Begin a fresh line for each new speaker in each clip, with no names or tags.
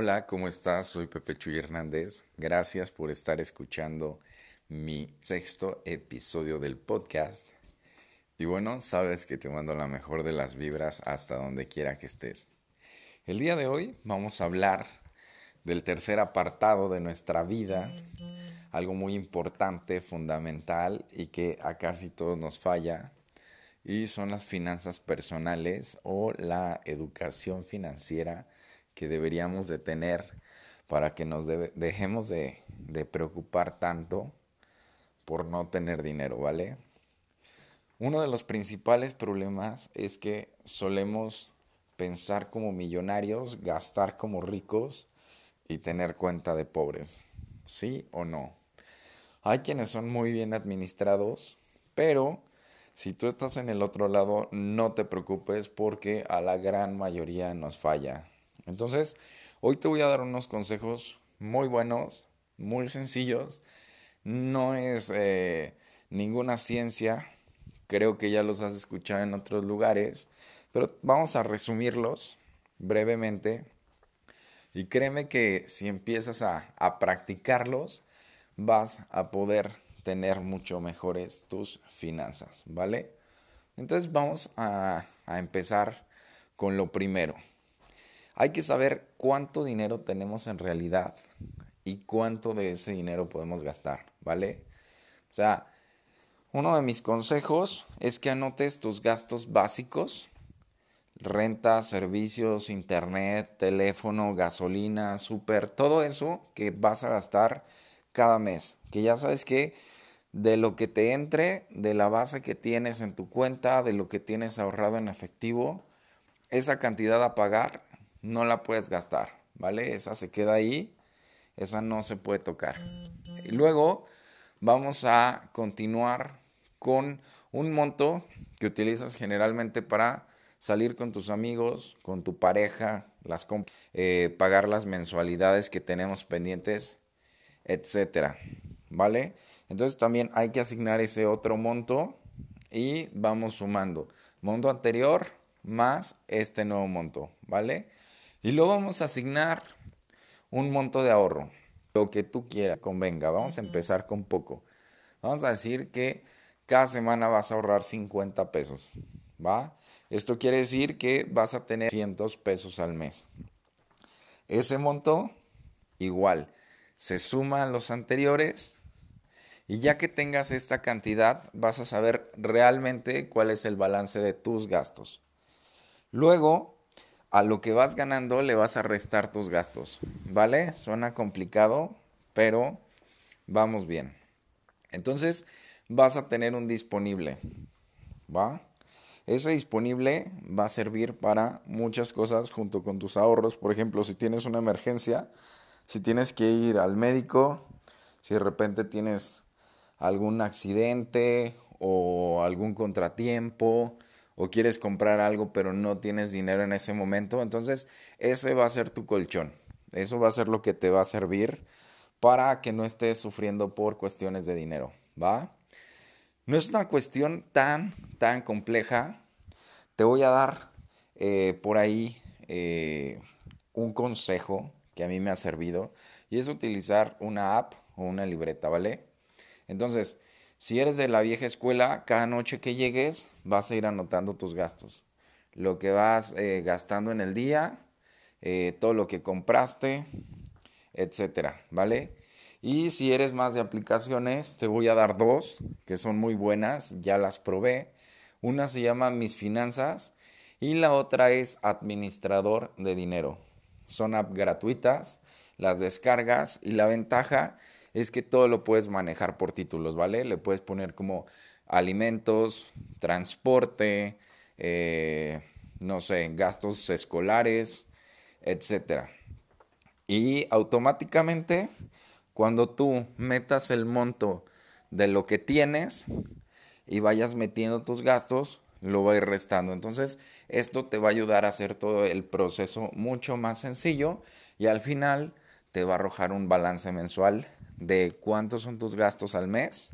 Hola, ¿cómo estás? Soy Pepe Chuy Hernández. Gracias por estar escuchando mi sexto episodio del podcast. Y bueno, sabes que te mando la mejor de las vibras hasta donde quiera que estés. El día de hoy vamos a hablar del tercer apartado de nuestra vida, algo muy importante, fundamental y que a casi todos nos falla, y son las finanzas personales o la educación financiera que deberíamos de tener para que nos dejemos de, de preocupar tanto por no tener dinero, ¿vale? Uno de los principales problemas es que solemos pensar como millonarios, gastar como ricos y tener cuenta de pobres. ¿Sí o no? Hay quienes son muy bien administrados, pero si tú estás en el otro lado, no te preocupes porque a la gran mayoría nos falla. Entonces, hoy te voy a dar unos consejos muy buenos, muy sencillos. No es eh, ninguna ciencia, creo que ya los has escuchado en otros lugares, pero vamos a resumirlos brevemente. Y créeme que si empiezas a, practicarlos, vas a poder tener mucho mejores tus finanzas, ¿vale? Entonces vamos a, a empezar con lo primero. Hay que saber cuánto dinero tenemos en realidad y cuánto de ese dinero podemos gastar, ¿vale? O sea, uno de mis consejos es que anotes tus gastos básicos, renta, servicios, internet, teléfono, gasolina, súper, todo eso que vas a gastar cada mes. Que ya sabes que de lo que te entre, de la base que tienes en tu cuenta, de lo que tienes ahorrado en efectivo, esa cantidad a pagar no la puedes gastar, ¿vale? Esa se queda ahí, esa no se puede tocar. Y luego vamos a continuar con un monto que utilizas generalmente para salir con tus amigos, con tu pareja, las eh, pagar las mensualidades que tenemos pendientes, etcétera, ¿vale? Entonces también hay que asignar ese otro monto y vamos sumando monto anterior más este nuevo monto, ¿vale? Y luego vamos a asignar un monto de ahorro, lo que tú quieras, convenga. Vamos a empezar con poco. Vamos a decir que cada semana vas a ahorrar 50 pesos, ¿va? Esto quiere decir que vas a tener 100 pesos al mes. Ese monto, igual, se suma a los anteriores y ya que tengas esta cantidad, vas a saber realmente cuál es el balance de tus gastos. Luego, a lo que vas ganando le vas a restar tus gastos, ¿vale? Suena complicado, pero vamos bien. Entonces, vas a tener un disponible, ¿va? Ese disponible va a servir para muchas cosas junto con tus ahorros. Por ejemplo, si tienes una emergencia, si tienes que ir al médico, si de repente tienes algún accidente o algún contratiempo o quieres comprar algo pero no tienes dinero en ese momento, entonces ese va a ser tu colchón. Eso va a ser lo que te va a servir para que no estés sufriendo por cuestiones de dinero, ¿va? No es una cuestión tan, tan compleja. Te voy a dar eh, por ahí eh, un consejo que a mí me ha servido y es utilizar una app o una libreta, ¿vale? Entonces, si eres de la vieja escuela, cada noche que llegues vas a ir anotando tus gastos. Lo que vas eh, gastando en el día, todo lo que compraste, etcétera, ¿vale? Y si eres más de aplicaciones, te voy a dar dos que son muy buenas, ya las probé. Una se llama Mis Finanzas y la otra es Administrador de Dinero. Son apps gratuitas, las descargas y la ventaja es que todo lo puedes manejar por títulos, ¿vale? Le puedes poner como alimentos, transporte, eh, no sé, gastos escolares, etc. Y automáticamente cuando tú metas el monto de lo que tienes y vayas metiendo tus gastos, lo va a ir restando. Entonces, esto te va a ayudar a hacer todo el proceso mucho más sencillo y al final te va a arrojar un balance mensual de cuántos son tus gastos al mes,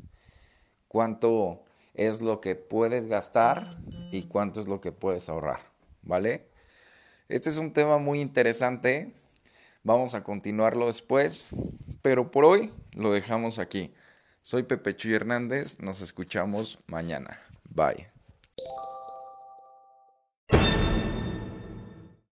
cuánto es lo que puedes gastar y cuánto es lo que puedes ahorrar, ¿vale? Este es un tema muy interesante Vamos a continuarlo después, pero por hoy lo dejamos aquí. Soy Pepe Chuy Hernández, nos escuchamos mañana. Bye.